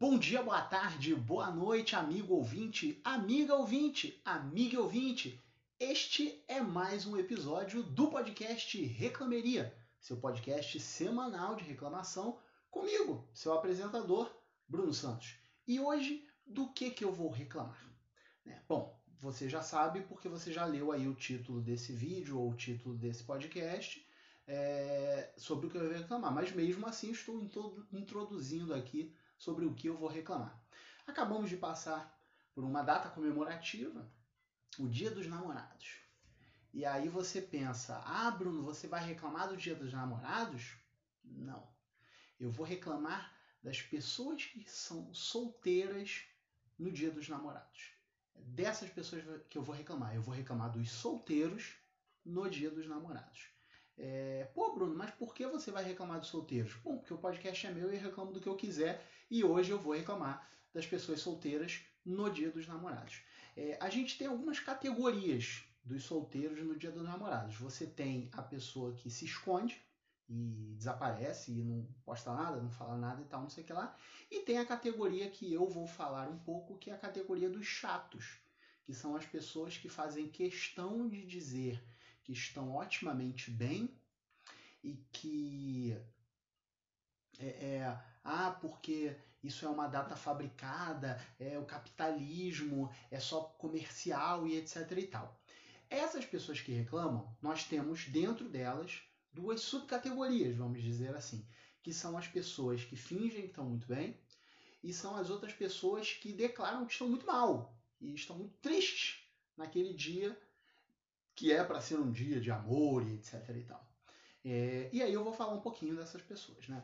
Bom dia, boa tarde, boa noite, amigo ouvinte, amiga ouvinte, amiga ouvinte. Este é mais um episódio do podcast Reclameria, seu podcast semanal de reclamação, comigo, seu apresentador, Bruno Santos. E hoje, do que, que eu vou reclamar? Né? Bom, você já sabe porque você já leu aí o título desse vídeo ou o título desse podcast é, sobre o que eu vou reclamar, mas mesmo assim estou introduzindo aqui sobre o que eu vou reclamar. Acabamos de passar por uma data comemorativa, o Dia dos Namorados. E aí você pensa, ah, Bruno, você vai reclamar do Dia dos Namorados? Não. Eu vou reclamar das pessoas que são solteiras no Dia dos Namorados. É dessas pessoas que eu vou reclamar. Eu vou reclamar dos solteiros no Dia dos Namorados. É, Pô, Bruno, mas por que você vai reclamar dos solteiros? Bom, porque o podcast é meu e eu reclamo do que eu quiser e hoje eu vou reclamar das pessoas solteiras no Dia dos Namorados. É, a gente tem algumas categorias dos solteiros no Dia dos Namorados. Você tem a pessoa que se esconde e desaparece e não posta nada, não fala nada e tal, não sei o que lá. E tem a categoria que eu vou falar um pouco, que é a categoria dos chatos, que são as pessoas que fazem questão de dizer que estão otimamente bem e que é, é, ah, porque isso é uma data fabricada, é o capitalismo, é só comercial e etc e tal. Essas pessoas que reclamam, nós temos dentro delas duas subcategorias, vamos dizer assim, que são as pessoas que fingem que estão muito bem e são as outras pessoas que declaram que estão muito mal e estão muito tristes naquele dia que é para ser um dia de amor e etc e tal. É, e aí eu vou falar um pouquinho dessas pessoas, né?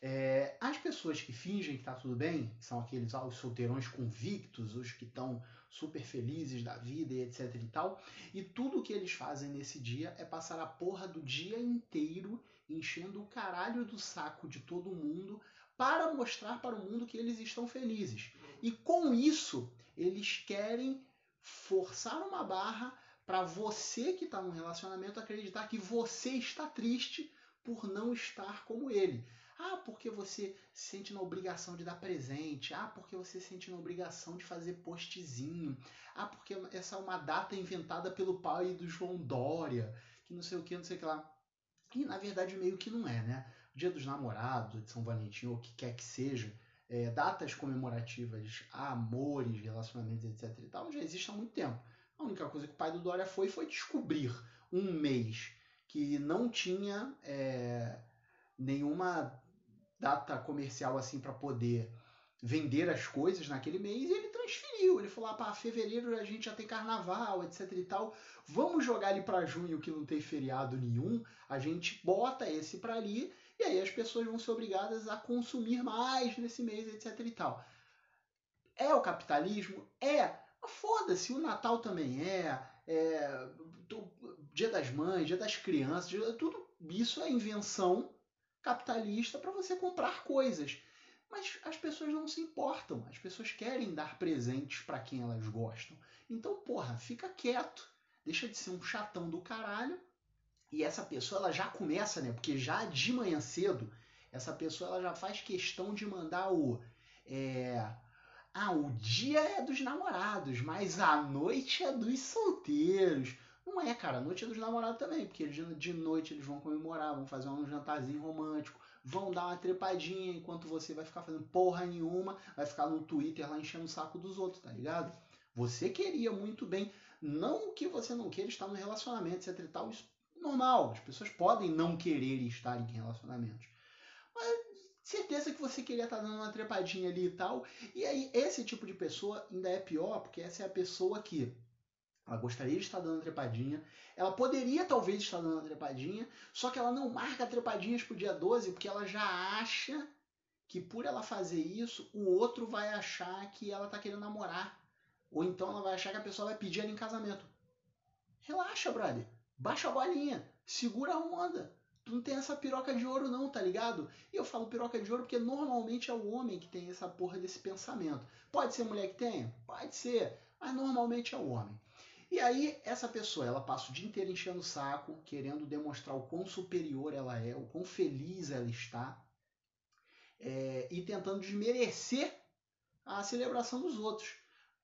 É, as pessoas que fingem que está tudo bem, são aqueles ah, os solteirões convictos, os que estão super felizes da vida e etc e tal, e tudo que eles fazem nesse dia é passar a porra do dia inteiro enchendo o caralho do saco de todo mundo para mostrar para o mundo que eles estão felizes. E com isso, eles querem forçar uma barra para você que está num relacionamento acreditar que você está triste por não estar como ele. Ah, porque você sente na obrigação de dar presente. Ah, porque você sente na obrigação de fazer postzinho. Ah, porque essa é uma data inventada pelo pai do João Dória, que não sei o que, não sei o que lá. E na verdade meio que não é, né? Dia dos namorados, de São Valentim, ou o que quer que seja, é, datas comemorativas amores, relacionamentos, etc e tal, já existem há muito tempo. A única coisa que o pai do Dória foi foi descobrir um mês que não tinha é, nenhuma data comercial assim para poder vender as coisas naquele mês e ele transferiu. Ele falou: ah, fevereiro a gente já tem carnaval, etc e tal. Vamos jogar ali para junho que não tem feriado nenhum. A gente bota esse para ali e aí as pessoas vão ser obrigadas a consumir mais nesse mês, etc e tal. É o capitalismo? É. Foda-se, o Natal também é, é, Dia das Mães, Dia das Crianças, tudo isso é invenção capitalista para você comprar coisas. Mas as pessoas não se importam, as pessoas querem dar presentes para quem elas gostam. Então, porra, fica quieto, deixa de ser um chatão do caralho. E essa pessoa ela já começa, né? Porque já de manhã cedo, essa pessoa ela já faz questão de mandar o. É, ah, o dia é dos namorados, mas a noite é dos solteiros. Não é, cara. A noite é dos namorados também, porque de noite eles vão comemorar, vão fazer um jantarzinho romântico, vão dar uma trepadinha enquanto você vai ficar fazendo porra nenhuma, vai ficar no Twitter lá enchendo o saco dos outros, tá ligado? Você queria muito bem, não que você não queira estar no relacionamento, etc e tal, isso é normal. As pessoas podem não querer estar em relacionamentos. Mas certeza que você queria estar dando uma trepadinha ali e tal. E aí, esse tipo de pessoa ainda é pior, porque essa é a pessoa que ela gostaria de estar dando trepadinha. Ela poderia talvez estar dando trepadinha, só que ela não marca trepadinhas pro dia 12 porque ela já acha que por ela fazer isso, o outro vai achar que ela tá querendo namorar. Ou então ela vai achar que a pessoa vai pedir ela em casamento. Relaxa, brother. Baixa a bolinha. Segura a onda. Tu não tem essa piroca de ouro não, tá ligado? E eu falo piroca de ouro porque normalmente é o homem que tem essa porra desse pensamento. Pode ser mulher que tenha? Pode ser. Mas normalmente é o homem. E aí, essa pessoa, ela passa o dia inteiro enchendo o saco, querendo demonstrar o quão superior ela é, o quão feliz ela está, é, e tentando desmerecer a celebração dos outros.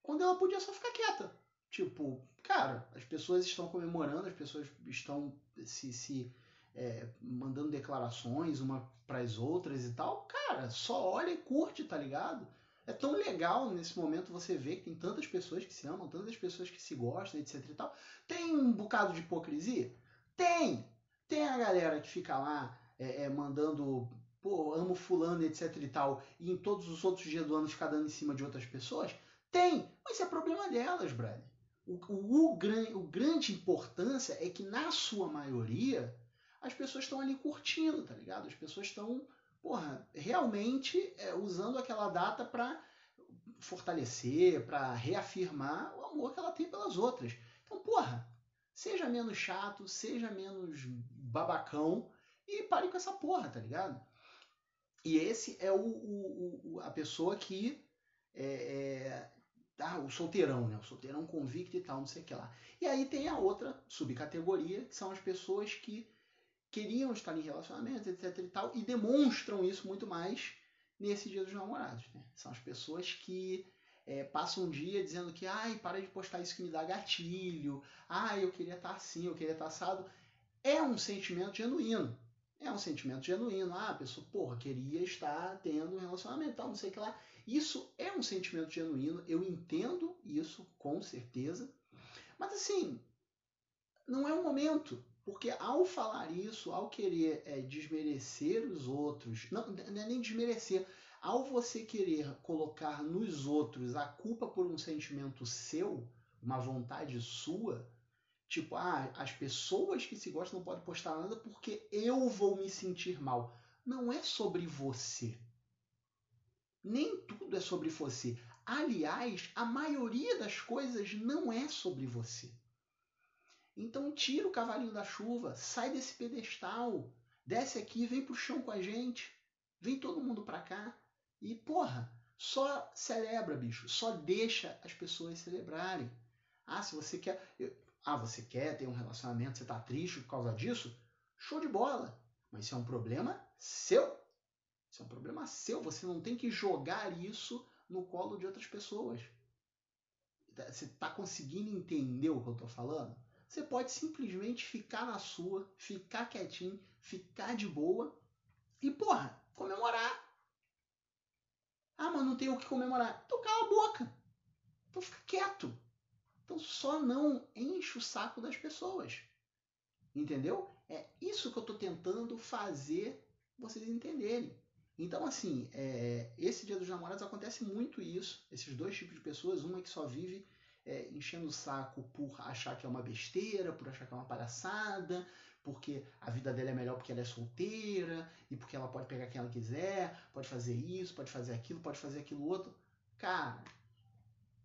Quando ela podia só ficar quieta. Tipo, cara, as pessoas estão comemorando, as pessoas estão se, se é, mandando declarações uma para as outras e tal. Cara, só olha e curte, tá ligado? É tão legal nesse momento você ver que tem tantas pessoas que se amam, tantas pessoas que se gostam, etc e tal. Tem um bocado de hipocrisia? Tem! Tem a galera que fica lá é, é, mandando, pô, amo fulano, etc e tal, e em todos os outros dias do ano ficar dando em cima de outras pessoas? Tem! Mas é problema delas, brother. O, o, o, o grande importância é que, na sua maioria, as pessoas estão ali curtindo, tá ligado? As pessoas estão porra, realmente é, usando aquela data para fortalecer, para reafirmar o amor que ela tem pelas outras. Então, porra, seja menos chato, seja menos babacão e pare com essa porra, tá ligado? E esse é o, o, o a pessoa que é, é, ah, o solteirão, né? O solteirão convicto e tal, não sei o que lá. E aí tem a outra subcategoria, que são as pessoas que queriam estar em relacionamento, etc e tal, e demonstram isso muito mais nesse dia dos namorados. Né? São as pessoas que é, passam um dia dizendo que, ai, para de postar isso que me dá gatilho, ai, eu queria estar assim, eu queria estar assado. É um sentimento genuíno. É um sentimento genuíno. Ah, a pessoa, porra, queria estar tendo um relacionamento, tal, não sei o que lá. Isso é um sentimento genuíno, eu entendo isso com certeza. Mas assim, não é o momento. Porque ao falar isso, ao querer é, desmerecer os outros, não, não é nem desmerecer, ao você querer colocar nos outros a culpa por um sentimento seu, uma vontade sua, tipo, ah, as pessoas que se gostam não podem postar nada porque eu vou me sentir mal. Não é sobre você. Nem tudo é sobre você. Aliás, a maioria das coisas não é sobre você. Então tira o cavalinho da chuva, sai desse pedestal, desce aqui, vem pro chão com a gente, vem todo mundo pra cá e porra, só celebra, bicho, só deixa as pessoas celebrarem. Ah, se você quer, ah, você quer ter um relacionamento, você tá triste por causa disso? Show de bola. Mas isso é um problema seu. Isso é um problema seu. Você não tem que jogar isso no colo de outras pessoas. Você está conseguindo entender o que eu estou falando? Você pode simplesmente ficar na sua, ficar quietinho, ficar de boa e, porra, comemorar. Ah, mas não tem o que comemorar. Então cala a boca. Então fica quieto. Então só não enche o saco das pessoas. Entendeu? É isso que eu estou tentando fazer vocês entenderem. Então, assim, é, esse dia dos namorados acontece muito isso. Esses dois tipos de pessoas, uma que só vive é, enchendo o saco por achar que é uma besteira, por achar que é uma palhaçada, porque a vida dela é melhor porque ela é solteira e porque ela pode pegar quem ela quiser, pode fazer isso, pode fazer aquilo, pode fazer aquilo outro. Cara,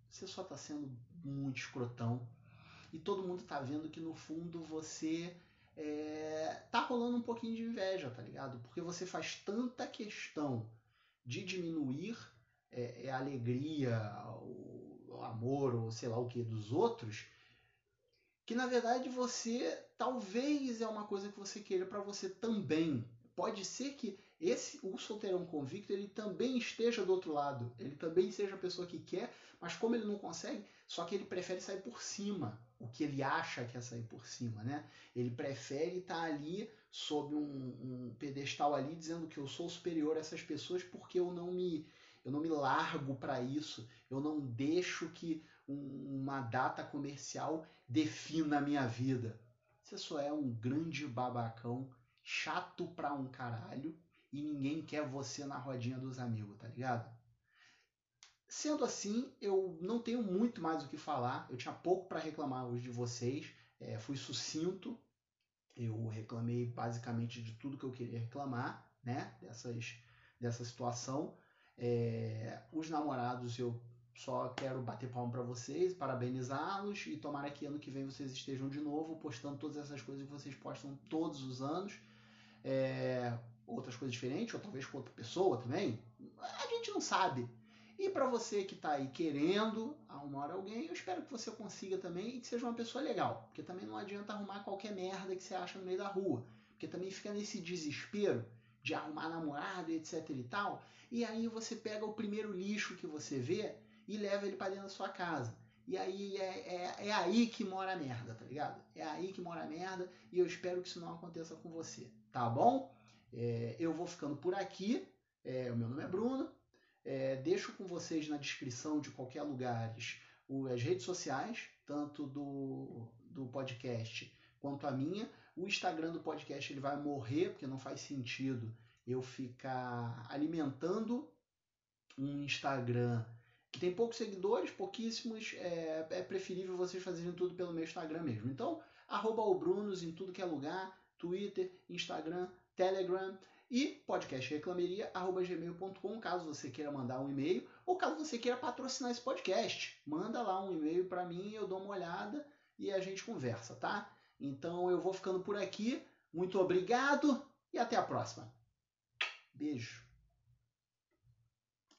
você só tá sendo muito escrotão e todo mundo tá vendo que no fundo você é, tá rolando um pouquinho de inveja, tá ligado? Porque você faz tanta questão de diminuir é, é a alegria, o, amor ou sei lá o que dos outros, que na verdade você talvez é uma coisa que você queira para você também. Pode ser que esse o solteirão convicto ele também esteja do outro lado, ele também seja a pessoa que quer, mas como ele não consegue, só que ele prefere sair por cima, o que ele acha que é sair por cima, né? Ele prefere estar tá ali sob um, um pedestal ali dizendo que eu sou superior a essas pessoas porque eu não me eu não me largo para isso, eu não deixo que um, uma data comercial defina a minha vida. Você só é um grande babacão, chato pra um caralho, e ninguém quer você na rodinha dos amigos, tá ligado? Sendo assim, eu não tenho muito mais o que falar. Eu tinha pouco para reclamar hoje de vocês. É, fui sucinto. Eu reclamei basicamente de tudo que eu queria reclamar, né? Dessas, dessa situação. É, os namorados eu só quero bater palma para vocês, parabenizá-los e tomara que ano que vem vocês estejam de novo postando todas essas coisas que vocês postam todos os anos. É, outras coisas diferentes, ou talvez com outra pessoa também. A gente não sabe. E para você que está aí querendo arrumar alguém, eu espero que você consiga também e que seja uma pessoa legal. Porque também não adianta arrumar qualquer merda que você acha no meio da rua. Porque também fica nesse desespero de arrumar namorado, etc e tal. E aí você pega o primeiro lixo que você vê e leva ele para dentro da sua casa. E aí é, é, é, aí que mora a merda, tá ligado? É aí que mora a merda e eu espero que isso não aconteça com você, tá bom? É, eu vou ficando por aqui. É, o meu nome é Bruno. É, deixo com vocês na descrição de qualquer lugar as redes sociais, tanto do, do podcast quanto a minha. O Instagram do podcast ele vai morrer, porque não faz sentido eu ficar alimentando um Instagram que tem poucos seguidores, pouquíssimos, é, é preferível vocês fazerem tudo pelo meu Instagram mesmo. Então, arroba o Brunos em tudo que é lugar, Twitter, Instagram, Telegram e podcastreclameria.gmail.com caso você queira mandar um e-mail ou caso você queira patrocinar esse podcast. Manda lá um e-mail para mim, eu dou uma olhada e a gente conversa, tá? Então eu vou ficando por aqui. Muito obrigado e até a próxima. Beijo.